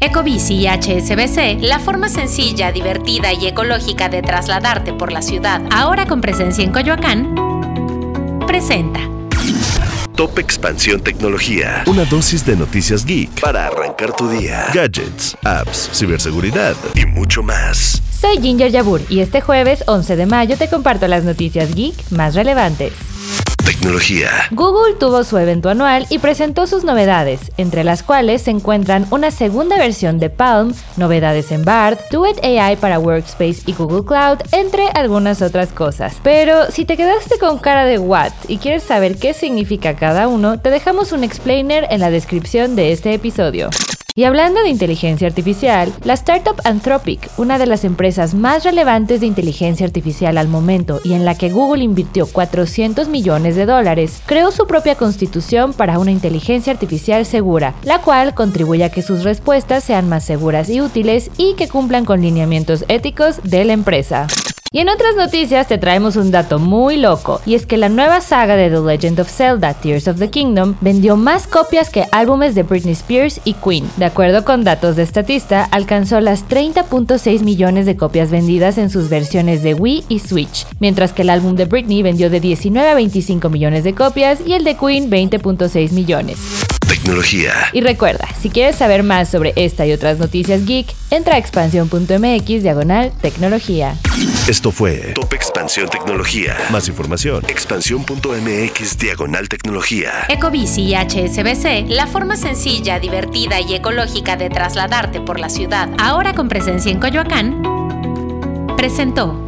Ecobici y HSBC, la forma sencilla, divertida y ecológica de trasladarte por la ciudad, ahora con presencia en Coyoacán, presenta. Top Expansión Tecnología. Una dosis de noticias geek para arrancar tu día. Gadgets, apps, ciberseguridad y mucho más. Soy Ginger Yabur y este jueves 11 de mayo te comparto las noticias geek más relevantes. Tecnología. Google tuvo su evento anual y presentó sus novedades, entre las cuales se encuentran una segunda versión de Palm, novedades en Bard, Duet AI para Workspace y Google Cloud, entre algunas otras cosas. Pero si te quedaste con cara de what y quieres saber qué significa cada uno, te dejamos un explainer en la descripción de este episodio. Y hablando de inteligencia artificial, la startup Anthropic, una de las empresas más relevantes de inteligencia artificial al momento y en la que Google invirtió 400 millones de dólares, creó su propia constitución para una inteligencia artificial segura, la cual contribuye a que sus respuestas sean más seguras y útiles y que cumplan con lineamientos éticos de la empresa. Y en otras noticias te traemos un dato muy loco, y es que la nueva saga de The Legend of Zelda Tears of the Kingdom vendió más copias que álbumes de Britney Spears y Queen. De acuerdo con datos de Statista, alcanzó las 30.6 millones de copias vendidas en sus versiones de Wii y Switch, mientras que el álbum de Britney vendió de 19 a 25 millones de copias y el de Queen 20.6 millones. Tecnología. Y recuerda, si quieres saber más sobre esta y otras noticias geek, entra a expansión.mx diagonal tecnología. Esto fue Top Expansión Tecnología. Más información, expansión.mx diagonal tecnología. Ecobici y HSBC, la forma sencilla, divertida y ecológica de trasladarte por la ciudad, ahora con presencia en Coyoacán, presentó.